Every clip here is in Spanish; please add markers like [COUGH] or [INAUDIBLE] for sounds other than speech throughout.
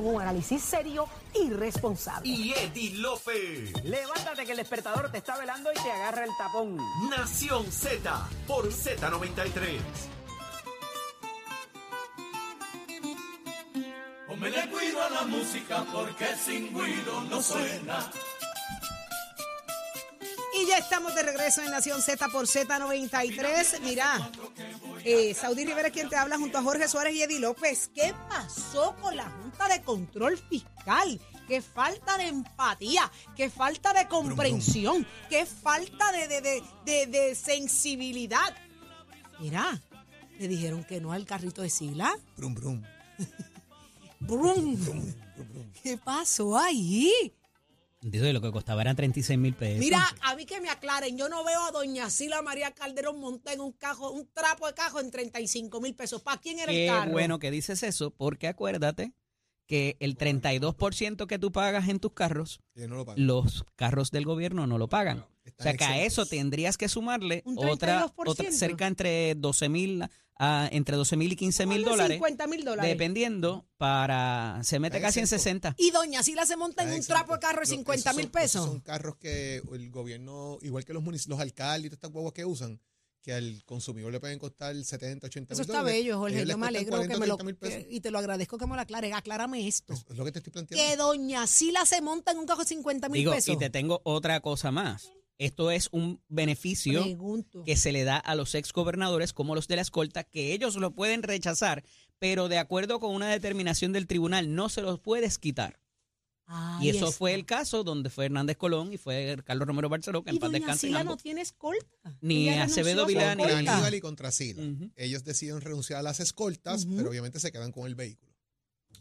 Un análisis serio y responsable. y Eddie Lofe. Levántate que el despertador te está velando y te agarra el tapón. Nación Z por Z93. Póngale cuido a la música porque sin ruido no suena. Y ya estamos de regreso en Nación Z por Z93. Mira, eh, Saudi Rivera es quien te habla junto a Jorge Suárez y Eddie López. ¿Qué pasó con la Junta de Control Fiscal? Qué falta de empatía, qué falta de comprensión, qué falta de, de, de, de- de sensibilidad. Mira, le dijeron que no al carrito de Sila. Brum, brum. [LAUGHS] Brum. ¿Qué pasó ahí? Dice, lo que costaba eran 36 mil pesos. Mira, a mí que me aclaren, yo no veo a doña Sila María Calderón montar en un cajo, un trapo de cajo en 35 mil pesos. ¿Para quién era el Qué carro? bueno que dices eso, porque acuérdate que el 32% que tú pagas en tus carros, no lo los carros del gobierno no lo pagan. O sea que a eso tendrías que sumarle otra, 32%. otra cerca entre 12 mil entre 12 mil y 15 mil dólares, 50 mil dólares. dependiendo para se mete Está casi en exento. 60. Y doña Sila se monta en Está un exento. trapo de carro de Lo- 50 esos mil pesos. esos Son carros que el gobierno, igual que los, los alcaldes y todas estas guaguas que usan, que al consumidor le pueden costar 70, 80 Eso mil está dólares. bello, Jorge. ellos les Yo me alegro 40, que me lo. 30 mil pesos. que- y te lo agradezco que me lo aclares. Aclárame esto. Es, lo que te estoy Que planteando. doña Sila se monta en un carro de 50 mil pesos. y te tengo otra cosa más. Esto es un beneficio Pregunto. que se le da a los exgobernadores como los de la escolta, que ellos lo pueden rechazar, pero de acuerdo con una determinación del tribunal no se los puedes quitar. Y eso está. fue el caso donde fue Hernández Colón y fue Carlos Romero Barceló, que en paz doña descansen Sila no tiene escolta. Ni Acevedo Vilá, ni. Aníbal y contra Sila. Ujú. Ellos deciden renunciar a las escoltas, pero obviamente se quedan con el vehículo.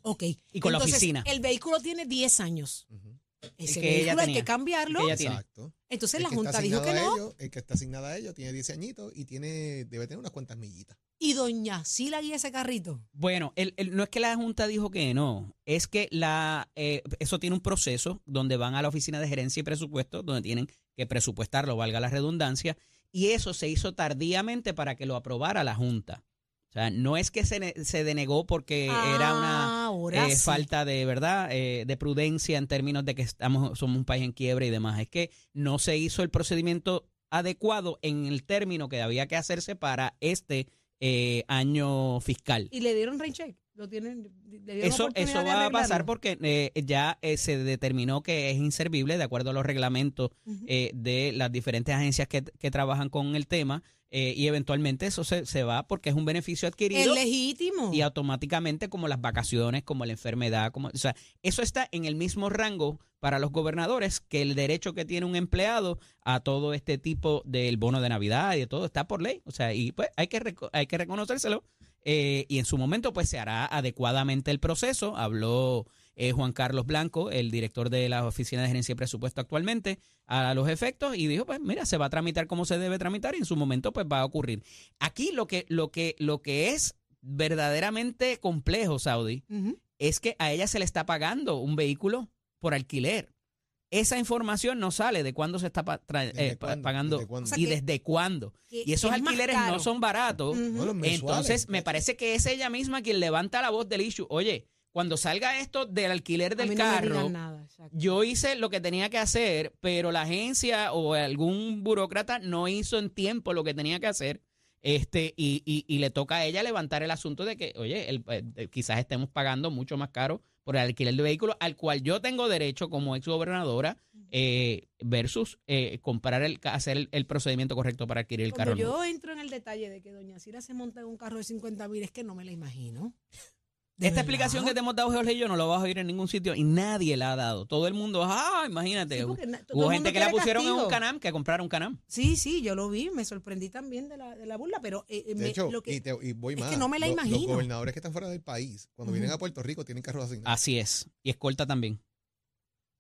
Ok. Y con la oficina. El vehículo tiene 10 años. Ujú. Ese que ella vehículo hay que cambiarlo. El que ella tiene. Exacto. Entonces El la Junta dijo que no. ellos- el que está asignado a ellos tiene 10 añitos y tiene debe tener unas cuantas millitas. Y doña Sila guía ese carrito. Bueno, el- el- no es que la Junta dijo que no, es que la eh, eso tiene un proceso donde van a la oficina de gerencia y presupuesto, donde tienen que presupuestarlo, valga la redundancia, y eso se hizo tardíamente para que lo aprobara la Junta. Sea, no es que se, se denegó porque era una eh, sí. falta de verdad, eh, de prudencia en términos de que estamos, somos un país en quiebra y demás. Es que no se hizo el procedimiento adecuado en el término que había que hacerse para este eh, año fiscal. Y le dieron rain check. Lo tienen. le dieron Eso, eso va a pasar porque eh, ya eh, se determinó que es inservible de acuerdo a los reglamentos eh, de las diferentes agencias que, que trabajan con el tema eh, y eventualmente eso se, se va porque es un beneficio Es adquirido legítimo. y automáticamente como las vacaciones, como la enfermedad, como, o sea, eso está en el mismo rango para los gobernadores que el derecho que tiene un empleado a todo este tipo del bono de Navidad y de todo está por ley, o sea, y pues hay que hay que reconocérselo eh, y en su momento pues se hará adecuadamente el proceso. Habló eh, Juan Carlos Blanco, el director de la Oficina de Gerencia y Presupuesto actualmente, a los efectos y dijo, pues mira, se va a tramitar como se debe tramitar y en su momento pues va a ocurrir. Aquí lo que, lo que, lo que es verdaderamente complejo, Saudi, es que a ella se le está pagando un vehículo por alquiler. Esa información no sale de cuándo se está pa- tra- ¿Desde eh, cuándo? pagando ¿Desde cuándo? O sea y desde cuándo. Que Y esos es alquileres no son baratos. Entonces, me parece que es ella misma quien levanta la voz del issue. Oye, cuando salga esto del alquiler del no carro, nada, yo hice lo que tenía que hacer, pero la agencia o algún burócrata no hizo en tiempo lo que tenía que hacer. Este, y, y, y le toca a ella levantar el asunto de que, oye, el- eh, quizás estemos pagando mucho más caro por el alquiler de vehículos, al cual yo tengo derecho como exgobernadora, eh, versus eh, comprar el, hacer el, el procedimiento correcto para adquirir el Cuando carro. nuevo. yo entro en el detalle de que doña Sila se monta en un carro de 50 mil, es que no me la imagino. ¿De Esta verdad? explicación que te hemos dado, Jorge y yo, no lo vas a oír en ningún sitio y nadie la ha dado. Todo el mundo, ah, imagínate. Sí, Hubo gente que la pusieron en un canam, que compraron un canam. Sí, sí, yo lo vi, me sorprendí también de la, de la burla, pero eh, eh, De me- hecho, lo que, y, te- y voy es más. que no me la lo- imagino. Los gobernadores que están fuera del país, cuando vienen a Puerto Rico, tienen carros asignados. Así es. Y escolta también.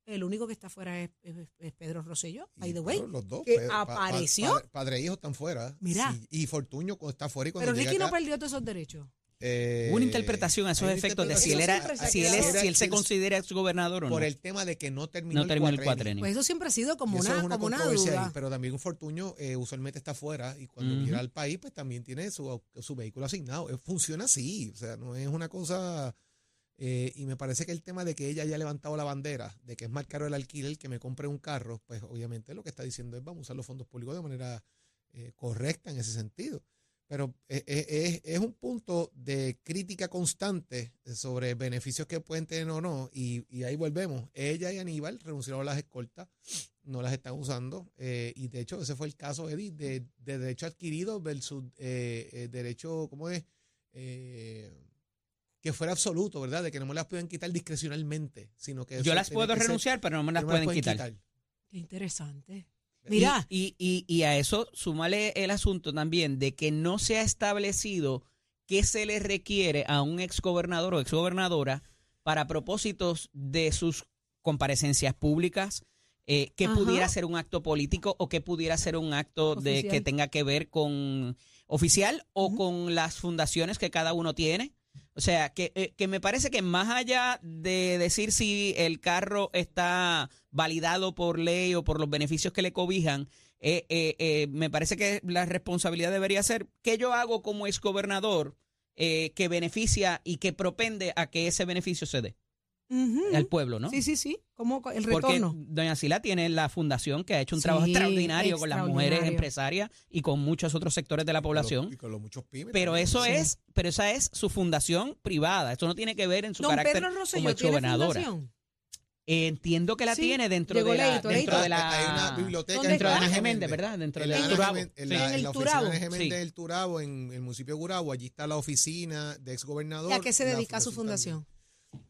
el único que está afuera es, es- es Pedro Rosselló, by the way. los dos. que Pedro- pa- pa- apareció. padre, padre e hijo están fuera. Mira. Sí, y Fortuño está fuera y cuando Pero Ricky no acá, perdió todos esos derechos. Eh, Hubo una interpretación a esos efectos de si él era, si se él, es, quedó- si él se considera exgobernador o no. Por el tema de que no terminó, no terminó el cuatrenio. cuatrenio. Pues eso siempre ha sido como una, es una como una ahí, duda. pero también un Fortuño eh, usualmente está fuera y cuando Ujú. llega al país, pues también tiene su, su vehículo asignado. Eh, Funciona así, o sea, no es una cosa Eh, y me parece que el tema de que ella haya levantado la bandera, de que es más caro el alquiler que me compre un carro, pues obviamente lo que está diciendo es vamos a usar los fondos públicos de manera eh, correcta en ese sentido. Pero eh, eh, es, es un punto de crítica constante sobre beneficios que pueden tener o no. Y, y ahí volvemos. Ella y Aníbal renunciaron a las escoltas, no las están usando. eh, y de hecho, ese fue el caso, Eddie, de, de derecho adquirido versus eh, eh, derecho, ¿cómo es? Eh, que fuera absoluto, ¿verdad? De que no me las pueden quitar discrecionalmente, sino que Yo las puedo ser- renunciar, pero no me las no pueden quitar. Qué interesante. Y- Mira, Y, y, y a eso súmale el asunto también de que no se ha establecido qué se le requiere a un exgobernador o exgobernadora para propósitos de sus comparecencias públicas, eh, que Ajá. pudiera ser un acto político o que pudiera ser un acto de que tenga que ver con oficial o con las fundaciones que cada uno tiene. O sea, que, eh, que me parece que más allá de decir si el carro está validado por ley o por los beneficios que le cobijan, eh, eh, me parece que la responsabilidad debería ser qué yo hago como exgobernador que beneficia y que propende a que ese beneficio se dé al pueblo, ¿no? sí, sí, sí, como el Porque retorno. doña Sila tiene la fundación que ha hecho un trabajo extraordinario con las mujeres empresarias y con muchos otros sectores de la población. Y con los muchos pymes. Pero también. eso Sí. es, pero esa es su fundación privada. Esto no tiene que ver en su Don carácter Pedro como tiene fundación. Eh, entiendo que la Sí, tiene dentro de la, dentro de la Hay una biblioteca ¿Dónde dentro de Ana Geméndez, ¿verdad? Dentro En de la, la en Sí. la- En en el la oficina de Geméndez Sí. del Turabo, en el municipio de Gurabo, allí está la oficina de exgobernador. ¿Y a qué se la dedica su fundación? también.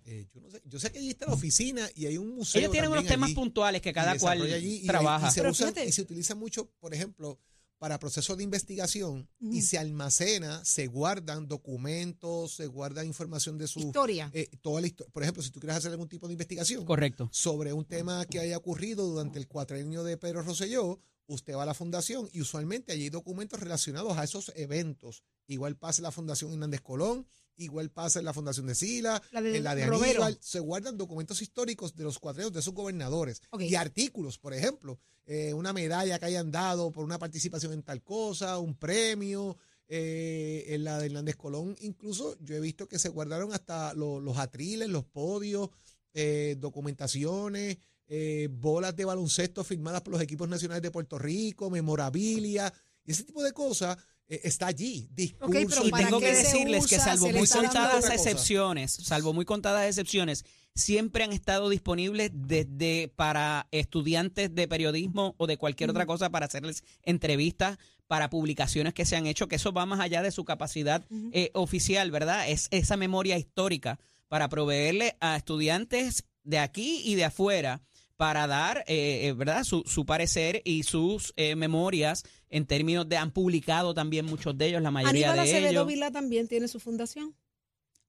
Eh, yo, no sé, yo sé que allí está la oficina y hay un museo. Ellos tienen unos temas allí, puntuales que cada cual allí, y- y trabaja. se usan- y se utiliza mucho, por ejemplo, para procesos de investigación y se almacena, se guardan documentos, se guarda información de su... Historia. eh, toda la histo- por ejemplo, si tú quieres hacer algún tipo de investigación, Correcto. sobre un tema que haya ocurrido durante el cuatrenio de Pedro Rosselló, usted va a la fundación y usualmente allí hay documentos relacionados a esos eventos. Igual pasa la Fundación Hernández Colón, igual pasa en la Fundación de Sila, La de en la de Romero. Aníbal. Se guardan documentos históricos de los cuatrenios de esos gobernadores y artículos, por ejemplo, eh, una medalla que hayan dado por una participación en tal cosa, un premio. eh, en la de Hernández Colón, incluso yo he visto que se guardaron hasta lo- los atriles, los podios, eh, documentaciones, eh, bolas de baloncesto firmadas por los equipos nacionales de Puerto Rico, memorabilia, y ese tipo de cosas está allí. Discursos, pero Y ¿para tengo que decirles que salvo muy contadas excepciones, salvo muy contadas excepciones, siempre han estado disponibles desde para estudiantes de periodismo o de cualquier otra cosa para hacerles entrevistas para publicaciones que se han hecho, que eso va más allá de su capacidad eh, oficial, ¿verdad? Es esa memoria histórica para proveerle a estudiantes de aquí y de afuera para dar, eh, eh, ¿verdad? Su, su parecer y sus eh, memorias en términos de, han publicado también muchos de ellos, la mayoría Aníbal de Acevedo ellos. Vila también tiene su fundación.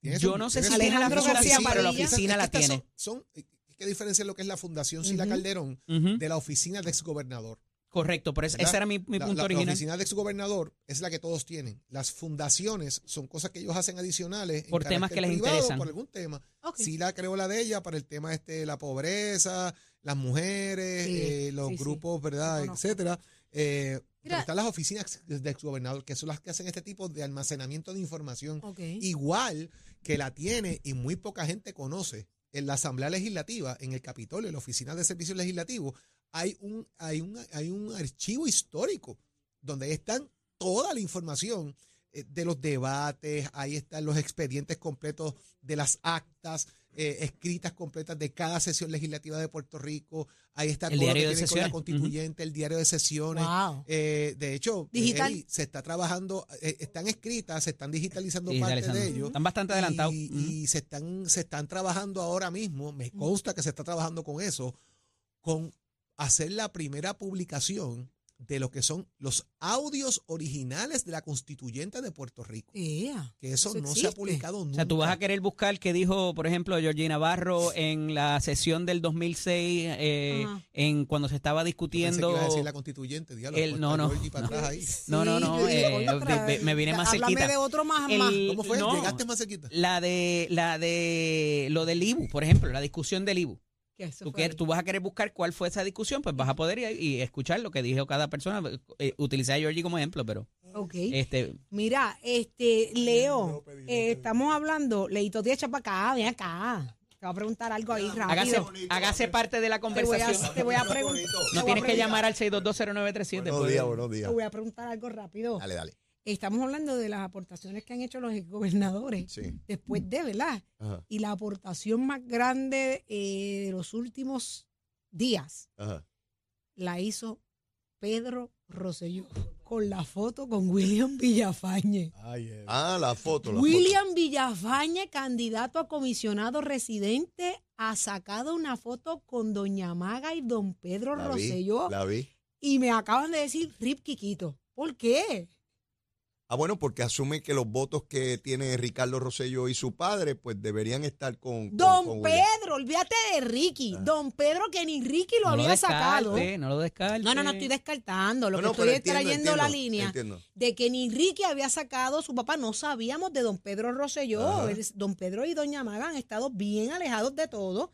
Tiene Yo su- no sé si tiene la Alejandro fundación, García pero la oficina Es la tiene. Son, son- ¿Qué diferencia lo que es la Fundación Sila Ujú. Calderón Ujú. de la oficina de exgobernador? Correcto, por eso, ¿verdad? ese era mi, mi La- punto la, la original. oficina de exgobernador es la que todos tienen. Las fundaciones son cosas que ellos hacen adicionales en Por temas carácter que les privado, interesan. Por algún tema. Ok. Sila creó la de ella para el tema este la pobreza, las mujeres, Sí, eh, los sí, sí. grupos, ¿verdad? Lo conozco. etcétera. Eh, pero Mira. están las oficinas de exgobernador, que son las que hacen este tipo de almacenamiento de información. Igual que la tiene y muy poca gente conoce. En la Asamblea Legislativa, en el Capitolio, en la Oficina de Servicios Legislativos, hay un, hay un, hay un archivo histórico donde están toda la información eh, de los debates, ahí están los expedientes completos de las actas eh, escritas completas de cada sesión legislativa de Puerto Rico, ahí está El todo lo que diario de tiene con la sesiones. constituyente, el diario de sesiones, Wow. eh, de hecho, eh, Digital. Se está trabajando, eh, están escritas, se están digitalizando Sí, parte de ellos. Están bastante adelantados. Y, y se están, se están trabajando ahora mismo, me consta que se está trabajando con eso, con hacer la primera publicación de lo que son los audios originales de la constituyente de Puerto Rico. Que eso, eso no se ha publicado nunca. O sea, tú vas a querer buscar qué dijo, por ejemplo, Georgina Navarro en la sesión del 2006, eh, Ajá. en cuando se estaba Pensé que discutiendo. iba a decir la constituyente, diablo, el- no, no, no. atrás ahí. No, no, no, eh, "Coño, otra de- de- me vine más Háblame cerquita. de otro más, El- más. ¿Cómo fue? no. ¿Llegaste más cerquita? La de, la de lo del IBU, por ejemplo, la discusión del IBU. Que eso Tú, quieres- tú vas a querer buscar cuál fue esa discusión, pues vas a poder ir y escuchar lo que dijo cada persona. Eh, utilicé a Georgie como ejemplo, pero Ok. este Mira, este, Leo, eh, estamos hablando, Leito, te echa para acá, ven acá. Te voy a preguntar algo ahí hágase, rápido. hágase parte de la Te voy a, conversación. te voy a preguntar. No tienes que llamar al 6220937. Buenos puede- días, buenos Te días. voy a preguntar algo rápido. Dale, dale. Estamos hablando de las aportaciones que han hecho los gobernadores Sí. después de, ¿verdad? Ajá, Y la aportación más grande eh, de los últimos días ajá. la hizo Pedro Rosselló con la foto con William Villafañe. Ah, la foto. La William Villafañe, candidato a comisionado residente, ha sacado una foto con Doña Maga y Don Pedro foto. La Rosselló vi, la vi. y me acaban de decir Rip Quiquito. ¿Por qué? Ah, bueno, porque asume que los votos que tiene Ricardo Rosselló y su padre, pues deberían estar con. con- Don con. Pedro, olvídate de Ricky. Ah. Don Pedro que ni Ricky lo no lo había sacado. descarte, no lo descarte. No, no, no estoy descartando. Lo No, que no, estoy entiendo, trayendo la línea Entiendo. de que ni Ricky había sacado su papá. No sabíamos de don Pedro Rosselló. Don Pedro y doña Maga han estado bien alejados de todo.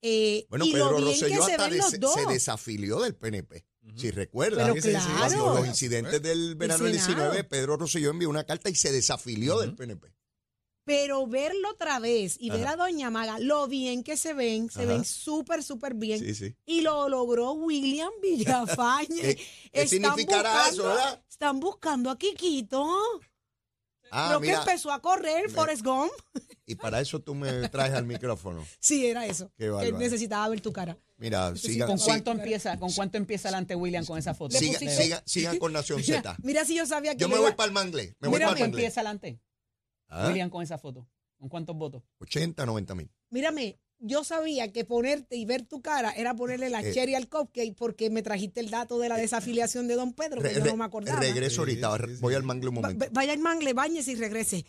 Eh, Bueno, y Pedro lo bien que Rosselló se hasta ven los dos. se desafilió del PNP. Si claro. cuando los incidentes del verano del Senado. 19, Pedro Rosselló envió una carta y se desafilió del PNP. Pero verlo otra vez y ver a Doña Maga, lo bien que se ven, se Ajá. ven súper, súper bien. Sí, sí. Y lo logró William Villafañe. [LAUGHS] ¿Qué- qué significará eso, verdad? Están buscando a Quiquito. Ah, Creo mira, que empezó a correr me- Forrest Gump. y para eso tú me traes al micrófono. [LAUGHS] Sí, era eso. Qué que bárbaro. necesitaba ver tu cara. Mira, sigan, ¿Con sí- cuánto empieza? ¿Con cuánto empieza adelante William con esa foto? Sigan, sigan con Nación [LAUGHS] Z. mira si yo sabía que Yo me iba- voy para el mangle. Me voy Mira, para el ¿Cuánto mangle. empieza adelante? Ah, William con esa foto. ¿Con cuántos votos? 80, 90 mil. Mírame, yo sabía que ponerte y ver tu cara era ponerle la Eh. cherry al cupcake porque me trajiste el dato de la desafiliación de Don Pedro, que Re- yo re- no me acordaba. regreso ahorita. Sí, sí, sí. Voy al mangle un momento. va- vaya al mangle, bañese y regrese.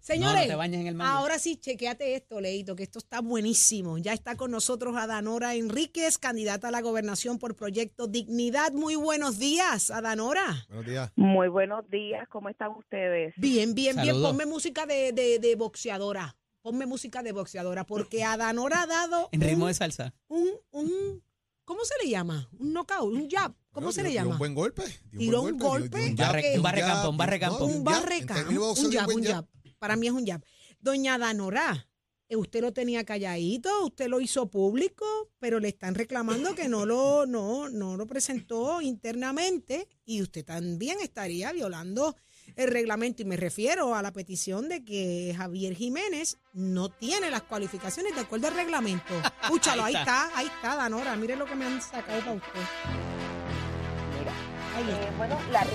Señores, no te bañes en el mangle. ahora sí, chequeate esto, Leito, que esto está buenísimo. Ya está con nosotros Adanora Enríquez, candidata a la gobernación por Proyecto Dignidad. Muy buenos días, Adanora. Buenos días. Muy buenos días, ¿cómo están ustedes? Bien, bien, bien. Ponme música de, de, de boxeadora. Ponme música de boxeadora, porque Adanora ha dado En ritmo un, de salsa. un, un- ¿cómo se le llama? Un knockout, un jab. ¿Cómo Bueno, se le dio llama? un buen golpe. dio Tiró un golpe. dio Un barre- un barrecampo, jab, un barrecampo. un barrecampo, un jab, un jab. Para mí es un jab. Doña Danorá, eh, usted lo tenía calladito, usted lo hizo público, pero le están reclamando que no lo, no, no lo presentó internamente y usted también estaría violando el reglamento. Y me refiero a la petición de que Javier Jiménez no tiene las cualificaciones de acuerdo al reglamento. [LAUGHS] Escúchalo, ahí Ahí está, ahí está, Danora. Mire lo que me han sacado para usted. Mira, eh, bueno, la,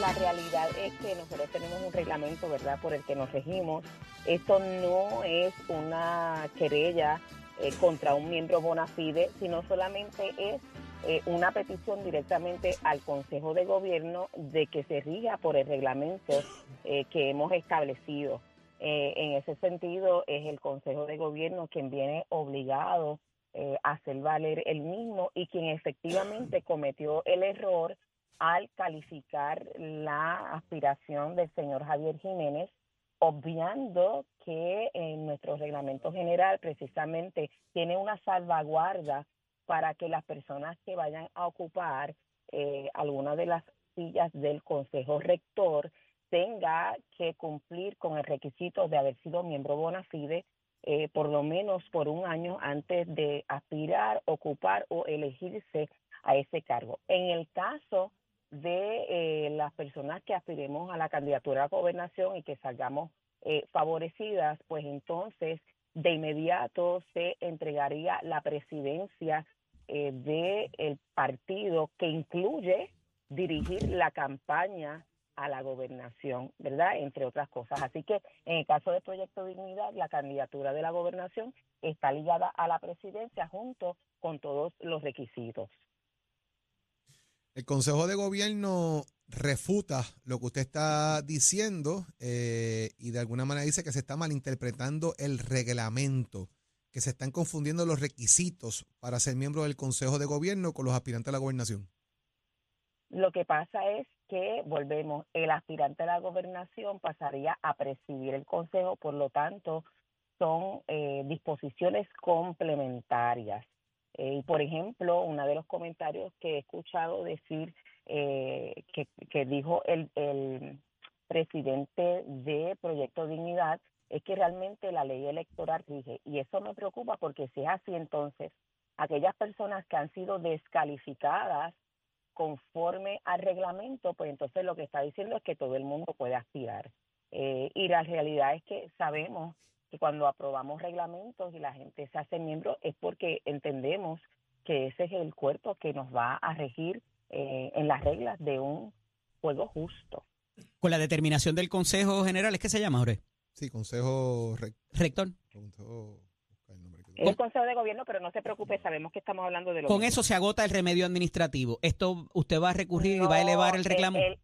la realidad es que nosotros tenemos un reglamento, ¿verdad?, por el que nos regimos. Esto no es una querella eh, contra un miembro bona fide, sino solamente es eh, una petición directamente al Consejo de Gobierno de que se rija por el reglamento eh, que hemos establecido. Eh, en ese sentido, es el Consejo de Gobierno quien viene obligado eh, a hacer valer el mismo y quien efectivamente cometió el error al calificar la aspiración del señor Javier Jiménez, obviando que en nuestro reglamento general precisamente tiene una salvaguarda para que las personas que vayan a ocupar eh, alguna de las sillas del Consejo Rector tenga que cumplir con el requisito de haber sido miembro bona fide eh, por lo menos por un año antes de aspirar, ocupar o elegirse a ese cargo. En el caso de eh, las personas que aspiremos a la candidatura a gobernación y que salgamos eh, favorecidas, pues entonces de inmediato se entregaría la presidencia eh, del partido que incluye dirigir la campaña a la gobernación, ¿verdad? Entre otras cosas. Así que en el caso del Proyecto Dignidad, la candidatura de la gobernación está ligada a la presidencia junto con todos los requisitos. El Consejo de Gobierno refuta lo que usted está diciendo eh, y de alguna manera dice que se está malinterpretando el reglamento, que se están confundiendo los requisitos para ser miembro del Consejo de Gobierno con los aspirantes a la gobernación. Lo que pasa es que, volvemos, el aspirante a la gobernación pasaría a presidir el Consejo, por lo tanto, son eh, disposiciones complementarias. Eh, por ejemplo, uno de los comentarios que he escuchado decir eh, que, que dijo el, el presidente de Proyecto Dignidad es que realmente la ley electoral rige. Y eso me preocupa porque si es así, entonces aquellas personas que han sido descalificadas conforme al reglamento, pues entonces lo que está diciendo es que todo el mundo puede aspirar. Eh, y la realidad es que sabemos que cuando aprobamos reglamentos y la gente se hace miembro es porque entendemos que ese es el cuerpo que nos va a regir eh, en las reglas de un juego justo. Con la determinación del Consejo General, ¿es que se llama, Jorge? Sí, Consejo Rec- Rector. Consejo- Es el Consejo de Gobierno, pero no se preocupe, sabemos que estamos hablando de lo Con mismo. eso se agota el remedio administrativo. Esto usted va a recurrir y va a elevar el reclamo. el-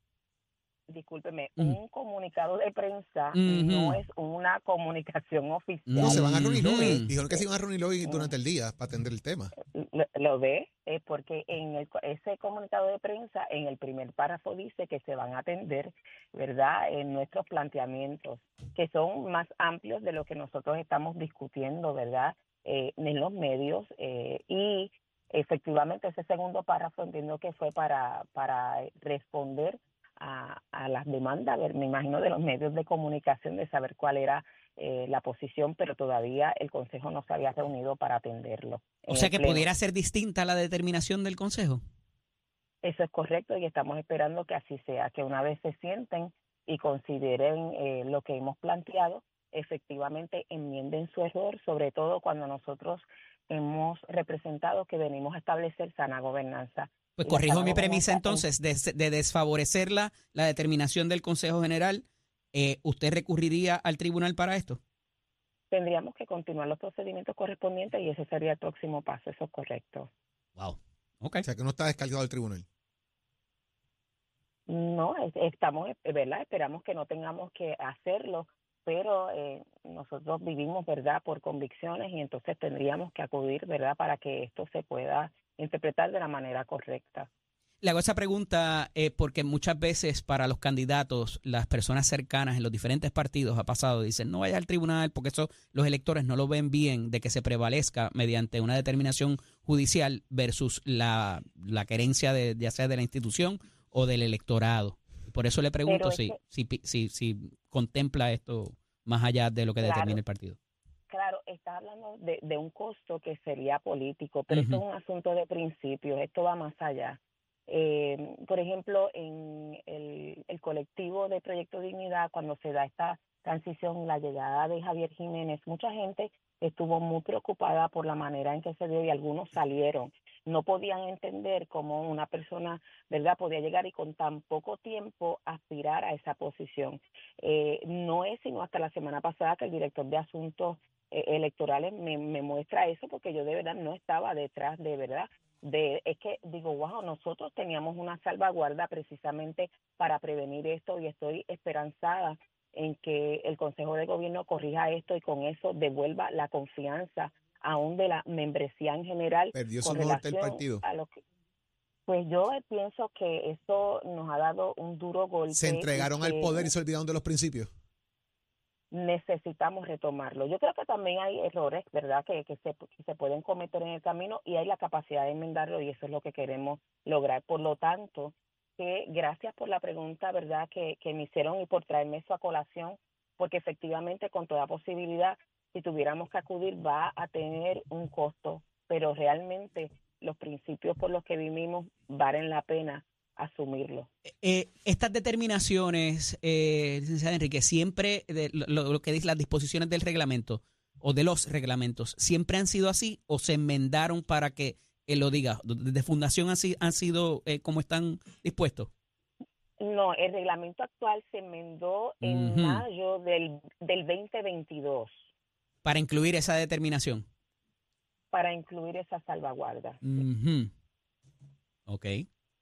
discúlpeme, Ujú. un comunicado de prensa no es una comunicación oficial. No, se van a reunir hoy. Dijeron que se iban a reunir hoy durante el día para atender el tema. lo, lo ve es porque en el, ese comunicado de prensa en el primer párrafo dice que se van a atender verdad en nuestros planteamientos que son más amplios de lo que nosotros estamos discutiendo verdad Eh, en los medios eh, y efectivamente ese segundo párrafo entiendo que fue para para responder a, a las demandas me imagino de los medios de comunicación de saber cuál era eh, la posición pero todavía el consejo no se había reunido para atenderlo o sea que Pleno. pudiera ser distinta la determinación del Consejo. Eso es correcto y estamos esperando que así sea, que una vez se sienten y consideren eh, lo que hemos planteado, efectivamente enmienden su error, sobre todo cuando nosotros hemos representado que venimos a establecer sana gobernanza. Pues corrijo mi premisa entonces, de, de desfavorecer la, la determinación del Consejo General, eh, ¿usted recurriría al tribunal para esto? Tendríamos que continuar los procedimientos correspondientes y ese sería el próximo paso, eso es correcto. Wow. Ok. O sea, que no está descargado el tribunal. No, es- estamos, eh, ¿verdad? Esperamos que no tengamos que hacerlo, pero eh, nosotros vivimos, ¿verdad?, por convicciones y entonces tendríamos que acudir, ¿verdad?, para que esto se pueda interpretar de la manera correcta. Le hago esa pregunta eh, porque muchas veces para los candidatos, las personas cercanas en los diferentes partidos ha pasado, dicen, no vaya al tribunal porque eso los electores no lo ven bien de que se prevalezca mediante una determinación judicial versus la, la querencia de, ya sea de la institución o del electorado. Por eso le pregunto si, que- si, si, si contempla esto más allá de lo que Claro. determina el partido. Está hablando de, de un costo que sería político, pero esto es un asunto de principios, esto va más allá. Eh, por ejemplo, en el, el colectivo de Proyecto Dignidad, cuando se da esta transición, la llegada de Javier Jiménez, mucha gente estuvo muy preocupada por la manera en que se dio y algunos salieron. No podían entender cómo una persona, ¿verdad?, podía llegar y con tan poco tiempo aspirar a esa posición. Eh, no es sino hasta la semana pasada que el director de Asuntos Electorales me, me muestra eso, porque yo de verdad no estaba detrás de verdad. De, es que digo, wow, nosotros teníamos una salvaguarda precisamente para prevenir esto y estoy esperanzada en que el Consejo de Gobierno corrija esto y con eso devuelva la confianza aún de la membresía en general Perdió su con norte el relación partido. a lo que pues yo pienso que eso nos ha dado un duro golpe. Se entregaron al poder y se olvidaron de los principios. Necesitamos retomarlo. Yo creo que también hay errores, ¿verdad?, que, que, se, que se pueden cometer en el camino y hay la capacidad de enmendarlo y eso es lo que queremos lograr. Por lo tanto, que gracias por la pregunta, ¿verdad?, que, que me hicieron y por traerme eso a colación, porque efectivamente con toda posibilidad, si tuviéramos que acudir, va a tener un costo, pero realmente los principios por los que vivimos valen la pena asumirlo. Eh, estas determinaciones, eh, licenciada Enrique, siempre, de, lo, lo que dice las disposiciones del reglamento o de los reglamentos, ¿siempre han sido así o se enmendaron para que él lo diga? ¿De fundación así han sido eh, como están dispuestos? No, el reglamento actual se enmendó en mayo del, del 2022 Para incluir esa determinación. para incluir esa salvaguarda. Ujú. Ok.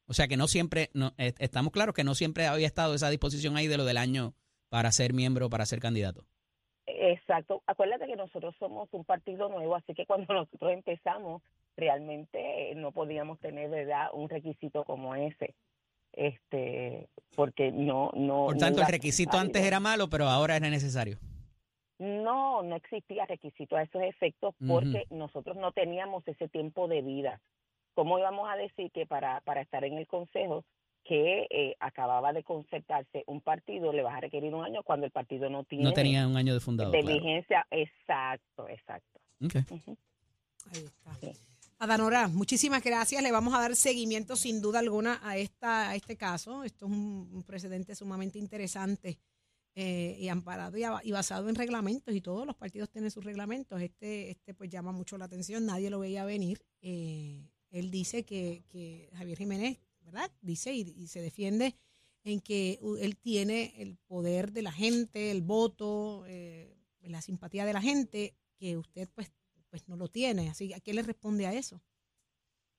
O sea que no siempre, no, eh, estamos claros que no siempre había estado esa disposición ahí de lo del año para ser miembro, para ser candidato. Exacto. Acuérdate que nosotros somos un partido nuevo, así que cuando [LAUGHS] nosotros empezamos, realmente eh, no podíamos tener verdad un requisito como ese. Este, porque no, no. Por tanto, el requisito antes era malo, pero ahora era necesario. No, no existía requisito a esos efectos porque nosotros no teníamos ese tiempo de vida. ¿Cómo íbamos a decir que para, para estar en el consejo que eh, acababa de concertarse un partido le vas a requerir un año cuando el partido no tiene No tenía un año de fundado. de claro. vigencia? Exacto, exacto. Ok. Ujú. Ahí está. Sí. Adanora, muchísimas gracias. Le vamos a dar seguimiento sin duda alguna a esta a este caso. Esto es un, un precedente sumamente interesante eh, y amparado y, a- y basado en reglamentos y todos los partidos tienen sus reglamentos. Este este pues llama mucho la atención. Nadie lo veía venir. Eh, él dice que, Javier Jiménez, ¿verdad? Dice y, se defiende en que él tiene el poder de la gente, el voto, eh, la simpatía de la gente, que usted pues pues no lo tiene. Así ¿a qué le responde a eso?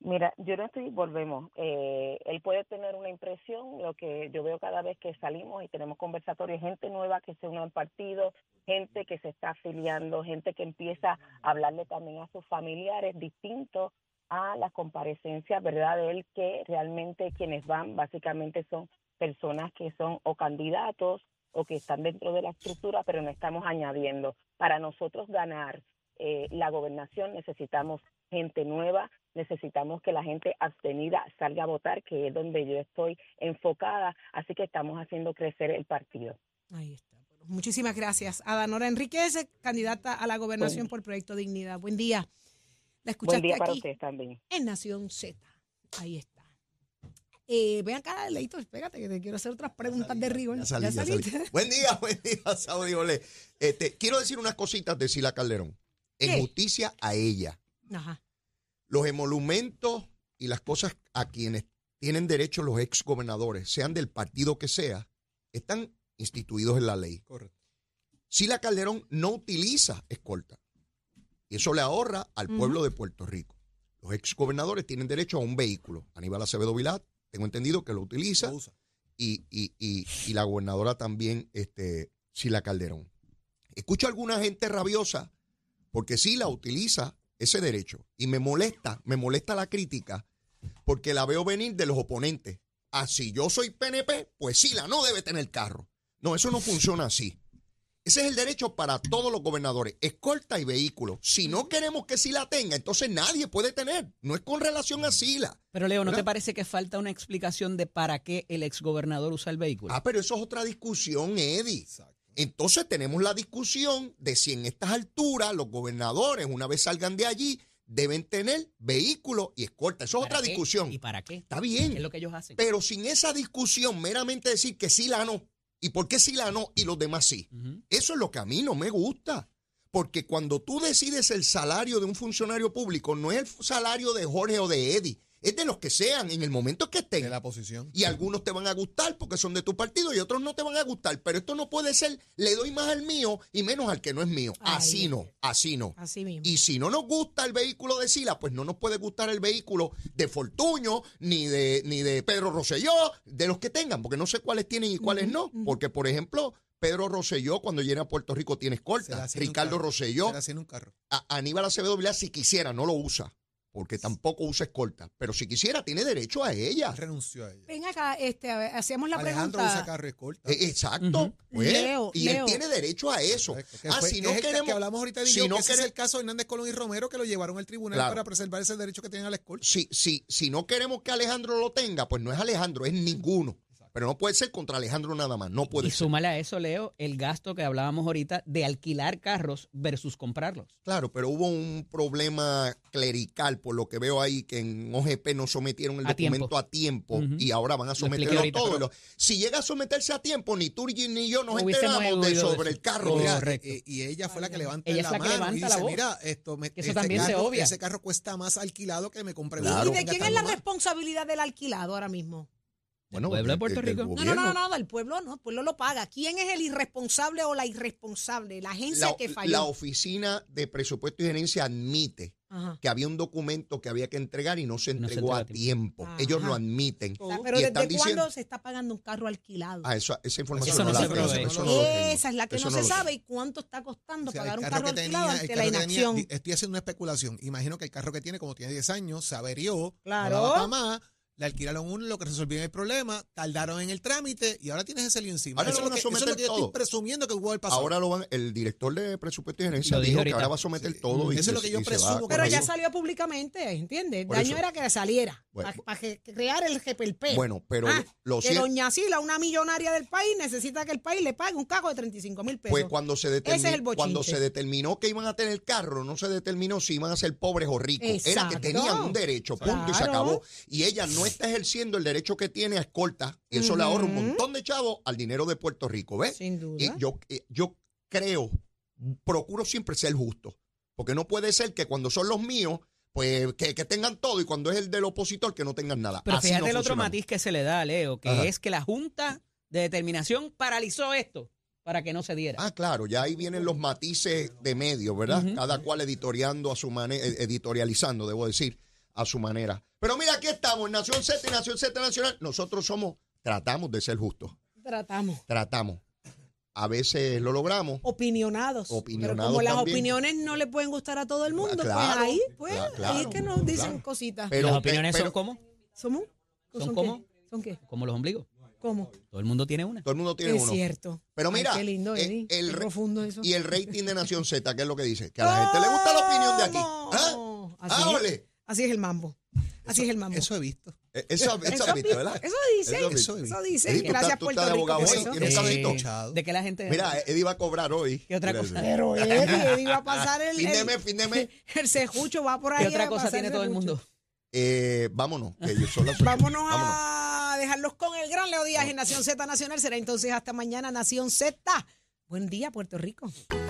Mira, yo no estoy, volvemos, eh, él puede tener una impresión, lo que yo veo cada vez que salimos y tenemos conversatorios, gente nueva que se une al partido, gente que se está afiliando, gente que empieza a hablarle también a sus familiares distintos a las comparecencias, ¿verdad? De él que realmente quienes van básicamente son personas que son o candidatos o que están dentro de la estructura, pero no estamos añadiendo. Para nosotros ganar eh, la gobernación necesitamos gente nueva, necesitamos que la gente abstenida salga a votar, que es donde yo estoy enfocada, así que estamos haciendo crecer el partido. Ahí está. Bueno, muchísimas gracias. Adanora Enríquez, candidata a la gobernación por Proyecto Dignidad. Buen día. La escuchaste Buen día para aquí ustedes también. en Nación Z. Ahí está. Eh, ven acá, Leito, espérate, que te quiero hacer otras preguntas de rigor. Ya salí, ya salí. saliste? Buen día, [LAUGHS] buen día, Saudi Ole. Este, quiero decir unas cositas de Sila Calderón. En ¿Qué? justicia a ella. Ajá. Los emolumentos y las cosas a quienes tienen derecho los ex gobernadores, sean del partido que sea, están instituidos en la ley. Correcto. Sila Calderón no utiliza escolta. Y eso le ahorra al pueblo de Puerto Rico. Los ex gobernadores tienen derecho a un vehículo. Aníbal Acevedo Vilat, tengo entendido que lo utiliza. Lo usa. y, y- y- y la gobernadora también, este, Sila Calderón. Escucho a alguna gente rabiosa porque Sila utiliza ese derecho y me molesta, me molesta la crítica porque la veo venir de los oponentes. Ah, si yo soy PNP, pues Sila no debe tener carro. No, eso no funciona así. Ese es el derecho para todos los gobernadores, escolta y vehículo. Si no queremos que Sila tenga, entonces nadie puede tener. No es con relación a Sila. Pero Leo, ¿no ¿Verdad? te parece que falta una explicación de para qué el exgobernador usa el vehículo? Ah, pero eso es otra discusión, Eddie. Entonces tenemos la discusión de si en estas alturas los gobernadores, una vez salgan de allí, deben tener vehículos y escolta. Eso es ¿Para otra qué? discusión. ¿Y para qué? Está ¿Qué bien. es lo que ellos hacen? Pero sin esa discusión, meramente decir que sí la no. ¿Y por qué sí la no y los demás sí? Eso es lo que a mí no me gusta. Porque cuando tú decides el salario de un funcionario público, no es el salario de Jorge o de Eddie, es de los que sean en el momento que estén. De la posición. Y algunos te van a gustar porque son de tu partido y otros no te van a gustar. Pero esto no puede ser, le doy más al mío y menos al que no es mío. Ay. Así no, así no. Así mismo. Y si no nos gusta el vehículo de Sila, pues no nos puede gustar el vehículo de Fortuño, ni de, ni de Pedro Rosselló, de los que tengan, porque no sé cuáles tienen y cuáles no. Porque, por ejemplo, Pedro Rosselló, cuando llena a Puerto Rico, tiene escolta. Ricardo. Rosselló, Aníbal Acevedo Villar, si quisiera, no lo usa, porque tampoco usa escolta. Pero si quisiera, tiene derecho a ella. Renunció a ella. Ven acá, este, a ver, hacemos la Alejandro pregunta. usa carro y escolta. Eh, Exacto. Ujú. pues, Leo, y Leo. él tiene derecho a eso. Correcto. Que Ah, fue- si que no es el queremos, que hablamos ahorita de si no que ese es el caso de Hernández Colón y Romero que lo llevaron al tribunal Claro. para preservar ese derecho que tienen a la escolta. si, si, si no queremos que Alejandro lo tenga, pues no es Alejandro, es ninguno. Pero no puede ser contra Alejandro nada más, no puede Y ser. súmale a eso, Leo, el gasto que hablábamos ahorita de alquilar carros versus comprarlos. Claro, pero hubo un problema clerical, por lo que veo ahí, que en OGP no sometieron el A tiempo. documento a tiempo y ahora van a someterlo ahorita, todo. pero- Lo- Si llega a someterse a tiempo, ni tú ni yo nos enteramos de sobre eso. el carro. Mira, eh, y ella fue la que levanta Ella la, es la que mano levanta y la dice, voz. mira, esto me, eso este también se carro- obvia. ese carro cuesta más alquilado que me compré. Claro. ¿Y de quién es la Más. responsabilidad del alquilado ahora mismo? Bueno, pueblo de Puerto Rico. No, no, no, no, del pueblo no, el pueblo lo paga. ¿Quién es el irresponsable o la irresponsable? La agencia La, que falló. la oficina de presupuesto y gerencia admite Ajá. que había un documento que había que entregar y no se No se entregó a tiempo. Ajá. Ellos lo admiten. O sea, pero y ¿desde están cuándo diciendo- se está pagando un carro alquilado? Ah, eso- esa información Eso no la se tengo, eso no. Esa es la que Eso no, se sabe y cuánto está costando O sea, pagar el un carro alquilado tenía, el ante la tenía- inacción. estoy haciendo una especulación. Imagino que el carro que tiene, como tiene 10 años, se averió, Claro. no daba para más, le alquilaron uno, lo que resolvieron el problema, tardaron en el trámite y ahora tienes ese lío encima. Ahora eso, lo van a que, eso es someter lo que yo todo. estoy presumiendo que pudo haber pasado. Ahora lo van, el director de presupuesto y gerencia Lo dijo que ahora va a someter todo. y Eso es se- lo que yo presumo Pero ya salió públicamente, ¿entiendes? El Por daño eso. era que saliera, Bueno. para crear el GPLP. Bueno, pero Ah, lo que cierto- doña Sila, una millonaria del país, necesita que el país le pague un cago de 35 mil pesos. Pues cuando se, Ese es el determinó, cuando se determinó que iban a tener carro, no se determinó si iban a ser pobres o ricos. Era que tenían un derecho, punto, y se acabó. Y ella no está ejerciendo el derecho que tiene a escolta, y eso le ahorra un montón de chavos al dinero de Puerto Rico, ¿ves? Sin duda. Y yo, eh, yo creo, procuro siempre ser justo, porque no puede ser que cuando son los míos, pues que, que tengan todo, y cuando es el del opositor, que no tengan nada. Pero Así fíjate no el otro matiz que se le da, Leo, que Ajá. es que la Junta de Determinación paralizó esto para que no se diera. Ah, claro, ya ahí vienen los matices de medio, ¿verdad? Cada cual editoriando a su manera, editorializando, debo decir, a su manera. Pero mira, aquí estamos, en Nación Z y Nación Z Nacional. Nosotros somos, tratamos de ser justos, Tratamos. tratamos. A veces lo logramos. Opinionados. Opinionados Pero como las también. opiniones no le pueden gustar a todo el mundo, claro, pues ahí, pues, ahí es que nos dicen claro. cositas. Pero Las opiniones pero son como, ¿Somos? ¿Son qué? cómo? ¿Son qué? como los ombligos. ¿Cómo? Todo el mundo tiene una. Todo el mundo tiene es uno. cierto. Pero Ay, mira, qué lindo, eh, Eddie. el Qué profundo eso. Y el rating de Nación Z, ¿qué es lo que dice? Que a la gente le gusta la opinión de aquí. ¿Ah? ¿Cómo? Ah, es, ole. Así es el mambo. Así es el mambo. Eso he visto. Eh, Eso, eso, Eso has visto, ¿verdad? Eso dice. Eso Eso, he dice. Eddie, tú Gracias, tú Puerto Rico. por eso. Eh. De que la gente... Mira, Eddie va a cobrar hoy. ¿Qué otra cosa? Pero Eddie, Eddie va a [LAUGHS] pasar el. Fin de el- cejucho [LAUGHS] va por ahí. ¿Qué otra cosa tiene todo el mundo? Eh, vámonos, que yo son las ocho. Vámonos a dejarlos con el gran Leo Díaz en Nación Z Nacional. Será entonces hasta mañana Nación Z. Buen día, Puerto Rico.